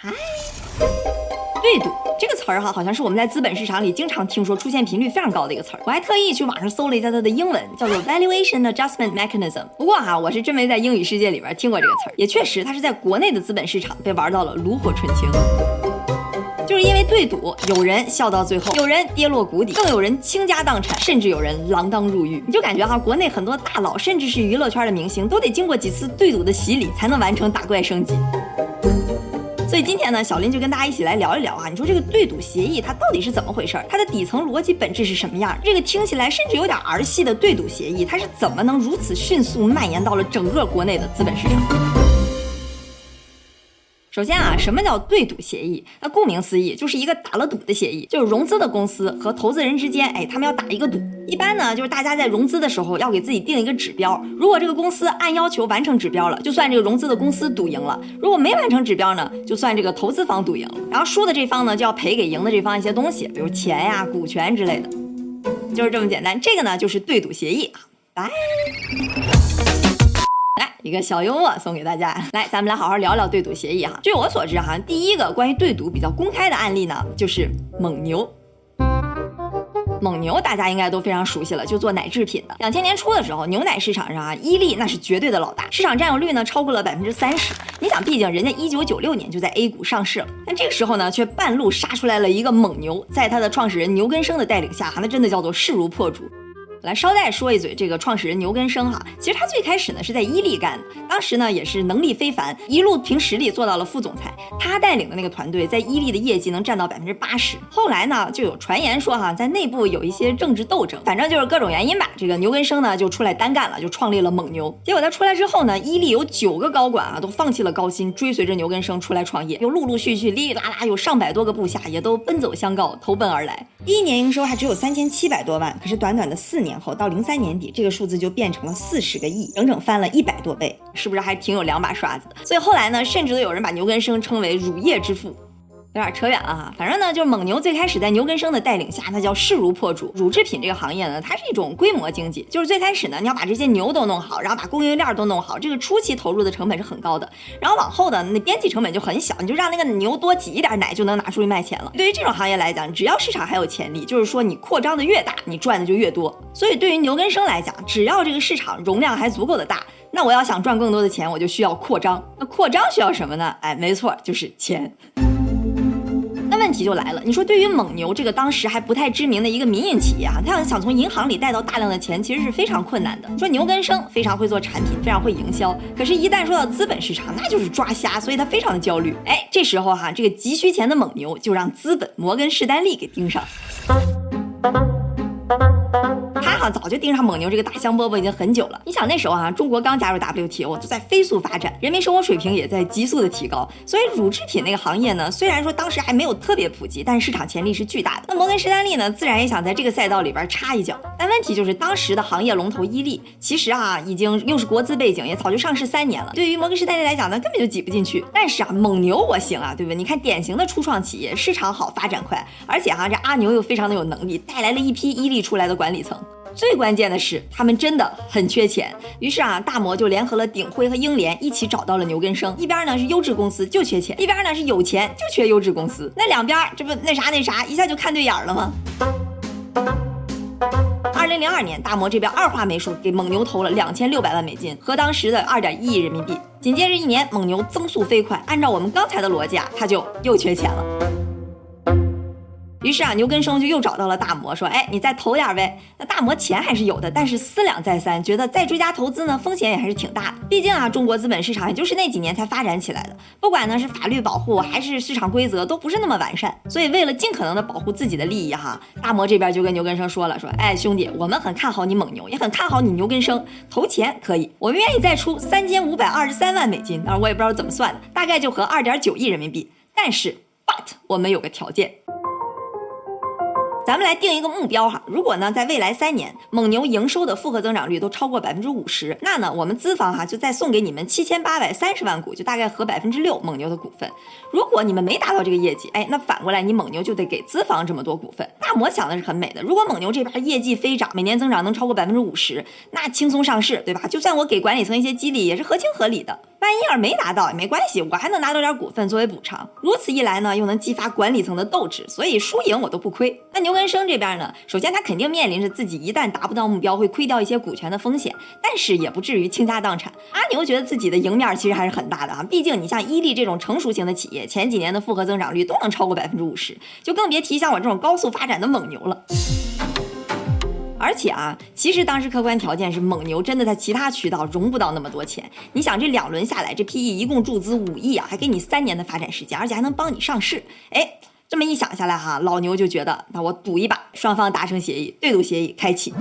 嗨，对赌这个词儿哈，好像是我们在资本市场里经常听说、出现频率非常高的一个词儿。我还特意去网上搜了一下它的英文，叫做 Valuation Adjustment Mechanism。不过哈，我是真没在英语世界里边听过这个词儿。也确实，它是在国内的资本市场被玩到了炉火纯青。就是因为对赌，有人笑到最后，有人跌落谷底，更有人倾家荡产，甚至有人锒铛入狱。你就感觉哈，国内很多大佬，甚至是娱乐圈的明星，都得经过几次对赌的洗礼，才能完成打怪升级。所以今天呢，小林就跟大家一起来聊一聊啊，你说这个对赌协议它到底是怎么回事儿？它的底层逻辑本质是什么样？这个听起来甚至有点儿戏的对赌协议，它是怎么能如此迅速蔓延到了整个国内的资本市场？首先啊，什么叫对赌协议？那顾名思义，就是一个打了赌的协议，就是融资的公司和投资人之间，哎，他们要打一个赌。一般呢，就是大家在融资的时候要给自己定一个指标，如果这个公司按要求完成指标了，就算这个融资的公司赌赢了；如果没完成指标呢，就算这个投资方赌赢了。然后输的这方呢，就要赔给赢的这方一些东西，比如钱呀、股权之类的，就是这么简单。这个呢，就是对赌协议啊。拜。一个小幽默送给大家，来，咱们来好好聊聊对赌协议哈。据我所知哈，第一个关于对赌比较公开的案例呢，就是蒙牛。蒙牛大家应该都非常熟悉了，就做奶制品的。两千年初的时候，牛奶市场上啊，伊利那是绝对的老大，市场占有率呢超过了百分之三十。你想，毕竟人家一九九六年就在 A 股上市了，但这个时候呢，却半路杀出来了一个蒙牛，在他的创始人牛根生的带领下，哈，那真的叫做势如破竹。来捎带说一嘴，这个创始人牛根生哈，其实他最开始呢是在伊利干的，当时呢也是能力非凡，一路凭实力做到了副总裁。他带领的那个团队在伊利的业绩能占到百分之八十。后来呢就有传言说哈，在内部有一些政治斗争，反正就是各种原因吧。这个牛根生呢就出来单干了，就创立了蒙牛。结果他出来之后呢，伊利有九个高管啊都放弃了高薪，追随着牛根生出来创业，又陆陆续续哩哩啦啦有上百多个部下也都奔走相告，投奔而来。第一年营收还只有三千七百多万，可是短短的四年。年后到零三年底，这个数字就变成了四十个亿，整整翻了一百多倍，是不是还挺有两把刷子的？所以后来呢，甚至都有人把牛根生称为乳业之父。有点扯远了哈，反正呢，就是蒙牛最开始在牛根生的带领下，那叫势如破竹。乳制品这个行业呢，它是一种规模经济，就是最开始呢，你要把这些牛都弄好，然后把供应链都弄好，这个初期投入的成本是很高的，然后往后的那边际成本就很小，你就让那个牛多挤一点奶就能拿出去卖钱了。对于这种行业来讲，只要市场还有潜力，就是说你扩张的越大，你赚的就越多。所以对于牛根生来讲，只要这个市场容量还足够的大，那我要想赚更多的钱，我就需要扩张。那扩张需要什么呢？哎，没错，就是钱。问题就来了，你说对于蒙牛这个当时还不太知名的一个民营企业啊，他要想从银行里贷到大量的钱，其实是非常困难的。说牛根生非常会做产品，非常会营销，可是，一旦说到资本市场，那就是抓瞎，所以他非常的焦虑。哎，这时候哈，这个急需钱的蒙牛就让资本摩根士丹利给盯上。早就盯上蒙牛这个大香饽饽已经很久了。你想那时候啊，中国刚加入 WTO，就在飞速发展，人民生活水平也在急速的提高。所以乳制品那个行业呢，虽然说当时还没有特别普及，但是市场潜力是巨大的。那摩根士丹利呢，自然也想在这个赛道里边插一脚。但问题就是当时的行业龙头伊利，其实啊，已经又是国资背景，也早就上市三年了。对于摩根士丹利来讲呢，根本就挤不进去。但是啊，蒙牛我行啊，对不对？你看典型的初创企业，市场好，发展快，而且哈，这阿牛又非常的有能力，带来了一批伊利出来的管理层。最关键的是，他们真的很缺钱。于是啊，大摩就联合了鼎晖和英联，一起找到了牛根生。一边呢是优质公司就缺钱，一边呢是有钱就缺优质公司。那两边这不那啥那啥，一下就看对眼了吗？二零零二年，大摩这边二话没说，给蒙牛投了两千六百万美金，和当时的二点一亿人民币。紧接着一年，蒙牛增速飞快，按照我们刚才的逻辑啊，他就又缺钱了。于是啊，牛根生就又找到了大摩，说：“哎，你再投点呗。”那大摩钱还是有的，但是思量再三，觉得再追加投资呢，风险也还是挺大的。毕竟啊，中国资本市场也就是那几年才发展起来的，不管呢是法律保护还是市场规则，都不是那么完善。所以为了尽可能的保护自己的利益，哈，大摩这边就跟牛根生说了：“说，哎，兄弟，我们很看好你蒙牛，也很看好你牛根生，投钱可以，我们愿意再出三千五百二十三万美金，当然我也不知道怎么算的，大概就合二点九亿人民币。但是，but 我们有个条件。”咱们来定一个目标哈，如果呢，在未来三年蒙牛营收的复合增长率都超过百分之五十，那呢，我们资方哈就再送给你们七千八百三十万股，就大概合百分之六蒙牛的股份。如果你们没达到这个业绩，哎，那反过来你蒙牛就得给资方这么多股份。大摩想的是很美的，如果蒙牛这边业绩飞涨，每年增长能超过百分之五十，那轻松上市，对吧？就算我给管理层一些激励，也是合情合理的。万一要是没拿到也没关系，我还能拿到点股份作为补偿。如此一来呢，又能激发管理层的斗志，所以输赢我都不亏。那牛根生这边呢，首先他肯定面临着自己一旦达不到目标会亏掉一些股权的风险，但是也不至于倾家荡产。阿牛觉得自己的赢面其实还是很大的啊，毕竟你像伊利这种成熟型的企业，前几年的复合增长率都能超过百分之五十，就更别提像我这种高速发展的蒙牛了。而且啊，其实当时客观条件是蒙牛真的在其他渠道融不到那么多钱。你想这两轮下来，这 PE 一共注资五亿啊，还给你三年的发展时间，而且还能帮你上市。哎，这么一想下来哈，老牛就觉得那我赌一把，双方达成协议，对赌协议开启。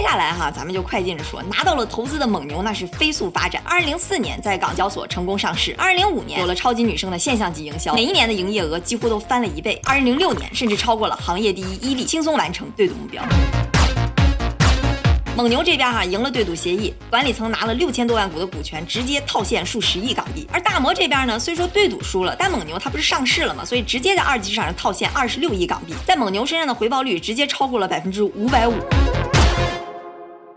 接下来哈，咱们就快进着说，拿到了投资的蒙牛那是飞速发展。二零零四年在港交所成功上市，二零零五年有了超级女生的现象级营销，每一年的营业额几乎都翻了一倍。二零零六年甚至超过了行业第一伊利，轻松完成对赌目标。蒙牛这边哈赢了对赌协议，管理层拿了六千多万股的股权，直接套现数十亿港币。而大摩这边呢，虽说对赌输了，但蒙牛它不是上市了吗？所以直接在二级市场上套现二十六亿港币，在蒙牛身上的回报率直接超过了百分之五百五。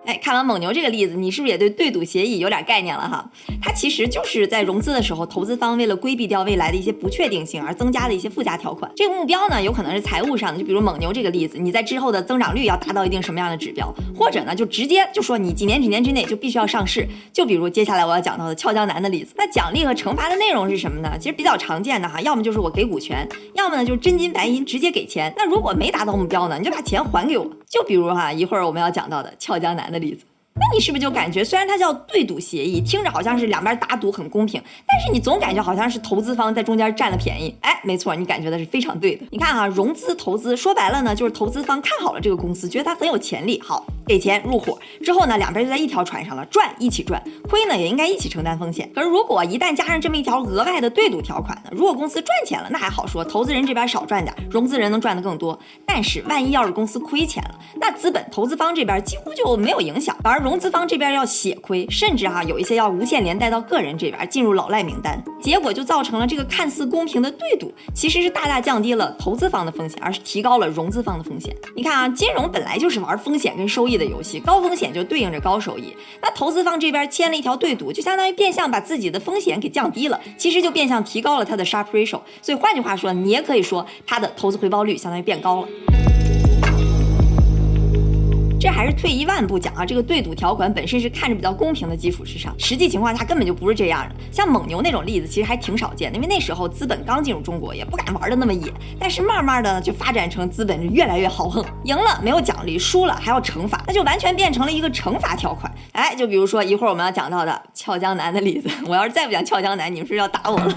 哎，看完蒙牛这个例子，你是不是也对对赌协议有点概念了哈？它其实就是在融资的时候，投资方为了规避掉未来的一些不确定性而增加的一些附加条款。这个目标呢，有可能是财务上的，就比如蒙牛这个例子，你在之后的增长率要达到一定什么样的指标，或者呢，就直接就说你几年几年之内就必须要上市。就比如接下来我要讲到的俏江南的例子，那奖励和惩罚的内容是什么呢？其实比较常见的哈，要么就是我给股权，要么呢就是真金白银直接给钱。那如果没达到目标呢，你就把钱还给我。就比如哈，一会儿我们要讲到的俏江南的例子。那你是不是就感觉，虽然它叫对赌协议，听着好像是两边打赌很公平，但是你总感觉好像是投资方在中间占了便宜？哎，没错，你感觉的是非常对的。你看啊，融资投资说白了呢，就是投资方看好了这个公司，觉得它很有潜力，好给钱入伙之后呢，两边就在一条船上了，赚一起赚，亏呢也应该一起承担风险。可是如果一旦加上这么一条额外的对赌条款呢，如果公司赚钱了，那还好说，投资人这边少赚点，融资人能赚得更多。但是万一要是公司亏钱了，那资本投资方这边几乎就没有影响，反而融资方这边要。血亏，甚至哈有一些要无限连带到个人这边进入老赖名单，结果就造成了这个看似公平的对赌，其实是大大降低了投资方的风险，而是提高了融资方的风险。你看啊，金融本来就是玩风险跟收益的游戏，高风险就对应着高收益。那投资方这边签了一条对赌，就相当于变相把自己的风险给降低了，其实就变相提高了它的 sharp ratio。所以换句话说，你也可以说它的投资回报率相当于变高了。这还是退一万步讲啊，这个对赌条款本身是看着比较公平的基础之上，实际情况下根本就不是这样的。像蒙牛那种例子其实还挺少见的，因为那时候资本刚进入中国，也不敢玩的那么野。但是慢慢的就发展成资本就越来越豪横，赢了没有奖励，输了还要惩罚，那就完全变成了一个惩罚条款。哎，就比如说一会儿我们要讲到的俏江南的例子，我要是再不讲俏江南，你们是不是要打我了。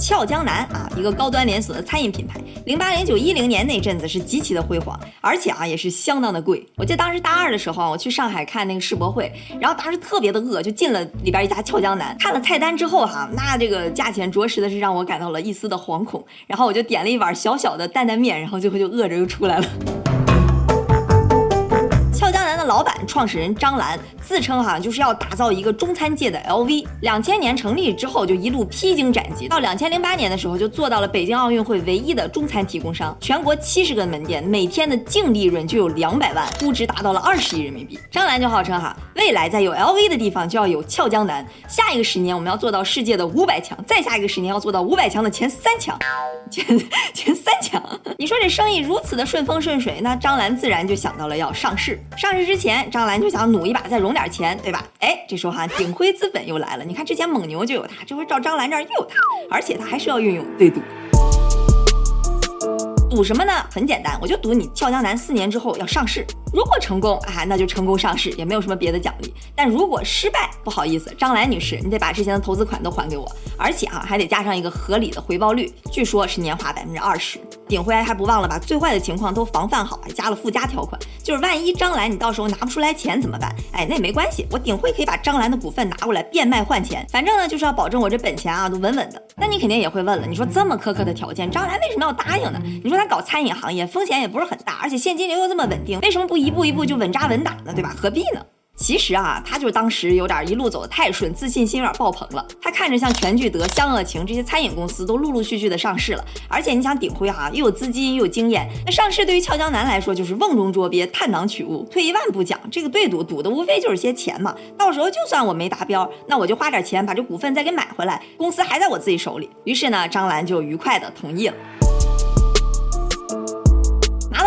俏江南啊，一个高端连锁的餐饮品牌，零八零九一零年那阵子是极其的辉煌，而且啊也是相当的贵。我记得当时大二的时候，我去上海看那个世博会，然后当时特别的饿，就进了里边一家俏江南，看了菜单之后哈，那这个价钱着实的是让我感到了一丝的惶恐，然后我就点了一碗小小的担担面，然后最后就饿着又出来了。南的老板创始人张兰自称哈就是要打造一个中餐界的 LV。两千年成立之后就一路披荆斩棘，到两千零八年的时候就做到了北京奥运会唯一的中餐提供商，全国七十个门店，每天的净利润就有两百万，估值达到了二十亿人民币。张兰就号称哈，未来在有 LV 的地方就要有俏江南，下一个十年我们要做到世界的五百强，再下一个十年要做到五百强的前三强，前前三强。你说这生意如此的顺风顺水，那张兰自然就想到了要上市，上市之。前张兰就想努一把，再融点钱，对吧？哎，这时候哈，鼎晖资本又来了。你看之前蒙牛就有他，这回照张兰这儿又有他，而且他还是要运用对赌。赌什么呢？很简单，我就赌你俏江南四年之后要上市。如果成功啊，那就成功上市，也没有什么别的奖励。但如果失败，不好意思，张兰女士，你得把之前的投资款都还给我，而且啊，还得加上一个合理的回报率，据说是年化百分之二十。鼎晖还不忘了把最坏的情况都防范好，还加了附加条款，就是万一张兰你到时候拿不出来钱怎么办？哎，那也没关系，我鼎晖可以把张兰的股份拿过来变卖换钱，反正呢就是要保证我这本钱啊都稳稳的。那你肯定也会问了，你说这么苛刻的条件，张兰为什么要答应呢？你说他搞餐饮行业风险也不是很大，而且现金流又这么稳定，为什么不一步一步就稳扎稳打呢？对吧？何必呢？其实啊，他就是当时有点一路走的太顺，自信心有点爆棚了。他看着像全聚德、湘鄂情这些餐饮公司都陆陆续续的上市了，而且你想鼎辉哈又有资金又有经验，那上市对于俏江南来说就是瓮中捉鳖、探囊取物。退一万步讲，这个对赌赌的无非就是些钱嘛。到时候就算我没达标，那我就花点钱把这股份再给买回来，公司还在我自己手里。于是呢，张兰就愉快的同意了。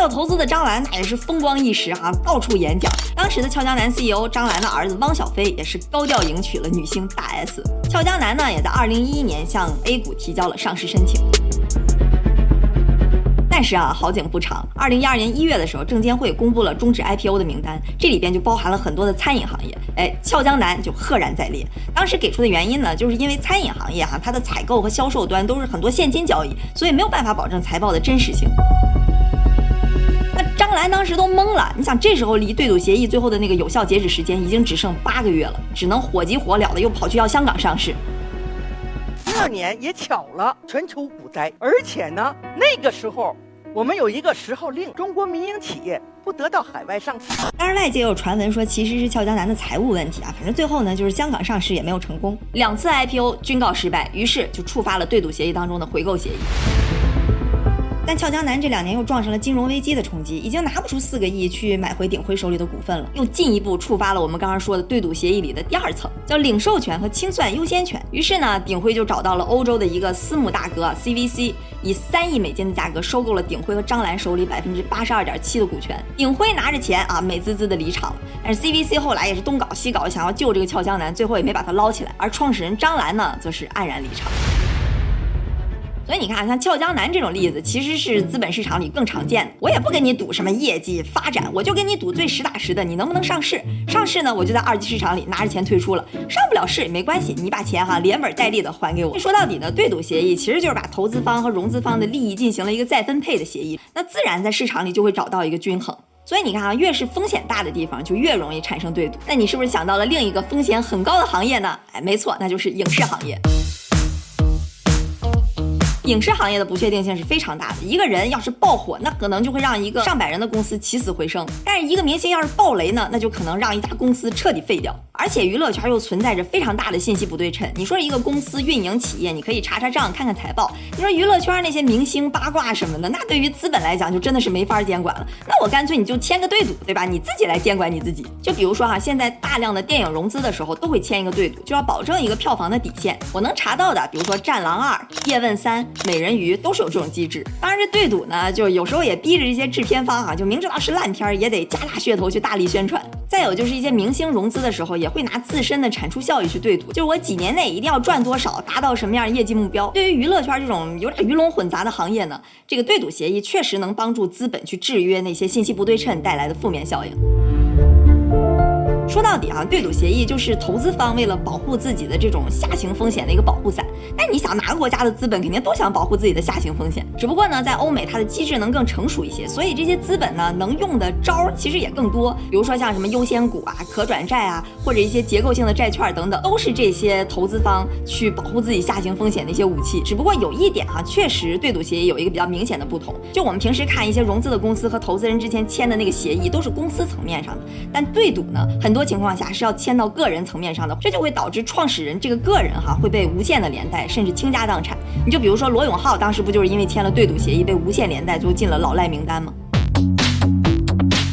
拿到投资的张兰，那也是风光一时哈，到处演讲。当时的俏江南 CEO 张兰的儿子汪小菲也是高调迎娶了女星大 S。俏江南呢，也在2011年向 A 股提交了上市申请。但是啊，好景不长，2012年1月的时候，证监会公布了终止 IPO 的名单，这里边就包含了很多的餐饮行业。哎，俏江南就赫然在列。当时给出的原因呢，就是因为餐饮行业哈，它的采购和销售端都是很多现金交易，所以没有办法保证财报的真实性。张兰当时都懵了，你想这时候离对赌协议最后的那个有效截止时间已经只剩八个月了，只能火急火燎的又跑去要香港上市。第二年也巧了，全球股灾，而且呢，那个时候我们有一个十号令，中国民营企业不得到海外上市。当然，外界也有传闻说其实是俏江南的财务问题啊，反正最后呢就是香港上市也没有成功，两次 IPO 均告失败，于是就触发了对赌协议当中的回购协议。但俏江南这两年又撞上了金融危机的冲击，已经拿不出四个亿去买回鼎晖手里的股份了，又进一步触发了我们刚刚说的对赌协议里的第二层，叫领授权和清算优先权。于是呢，鼎晖就找到了欧洲的一个私募大哥 CVC，以三亿美金的价格收购了鼎晖和张兰手里百分之八十二点七的股权。鼎晖拿着钱啊，美滋滋的离场了。但是 CVC 后来也是东搞西搞，想要救这个俏江南，最后也没把他捞起来。而创始人张兰呢，则是黯然离场。所以你看，像俏江南这种例子，其实是资本市场里更常见的。我也不跟你赌什么业绩发展，我就跟你赌最实打实的，你能不能上市？上市呢，我就在二级市场里拿着钱退出了。上不了市也没关系，你把钱哈连本带利的还给我。说到底呢，对赌协议其实就是把投资方和融资方的利益进行了一个再分配的协议，那自然在市场里就会找到一个均衡。所以你看啊，越是风险大的地方，就越容易产生对赌。那你是不是想到了另一个风险很高的行业呢？哎，没错，那就是影视行业。影视行业的不确定性是非常大的。一个人要是爆火，那可能就会让一个上百人的公司起死回生；但是一个明星要是爆雷呢，那就可能让一家公司彻底废掉。而且娱乐圈又存在着非常大的信息不对称。你说一个公司运营企业，你可以查查账、看看财报。你说娱乐圈那些明星八卦什么的，那对于资本来讲就真的是没法监管了。那我干脆你就签个对赌，对吧？你自己来监管你自己。就比如说哈，现在大量的电影融资的时候都会签一个对赌，就要保证一个票房的底线。我能查到的，比如说《战狼二》《叶问三》《美人鱼》都是有这种机制。当然，这对赌呢，就有时候也逼着这些制片方哈，就明知道是烂片也得加大噱头去大力宣传。再有就是一些明星融资的时候，也会拿自身的产出效益去对赌，就是我几年内一定要赚多少，达到什么样业绩目标。对于娱乐圈这种有点鱼龙混杂的行业呢，这个对赌协议确实能帮助资本去制约那些信息不对称带来的负面效应。说到底啊，对赌协议就是投资方为了保护自己的这种下行风险的一个保护伞。但你想，哪个国家的资本肯定都想保护自己的下行风险，只不过呢，在欧美它的机制能更成熟一些，所以这些资本呢能用的招儿其实也更多。比如说像什么优先股啊、可转债啊，或者一些结构性的债券等等，都是这些投资方去保护自己下行风险的一些武器。只不过有一点哈，确实对赌协议有一个比较明显的不同，就我们平时看一些融资的公司和投资人之间签的那个协议都是公司层面上的，但对赌呢，很多。情况下是要签到个人层面上的，这就会导致创始人这个个人哈会被无限的连带，甚至倾家荡产。你就比如说罗永浩当时不就是因为签了对赌协议被无限连带，就进了老赖名单吗？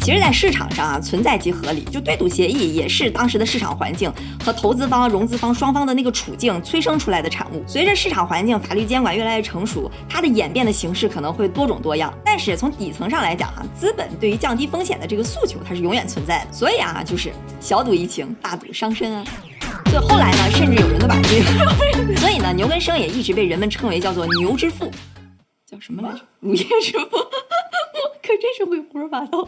其实，在市场上啊，存在即合理。就对赌协议也是当时的市场环境和投资方、融资方双方的那个处境催生出来的产物。随着市场环境、法律监管越来越成熟，它的演变的形式可能会多种多样。但是从底层上来讲哈，资本对于降低风险的这个诉求，它是永远存在的。所以啊，就是小赌怡情，大赌伤身啊。所以后来呢，甚至有人都把这个，所以呢，牛根生也一直被人们称为叫做牛之父，叫什么来着？午夜之父。可真是会胡说八道。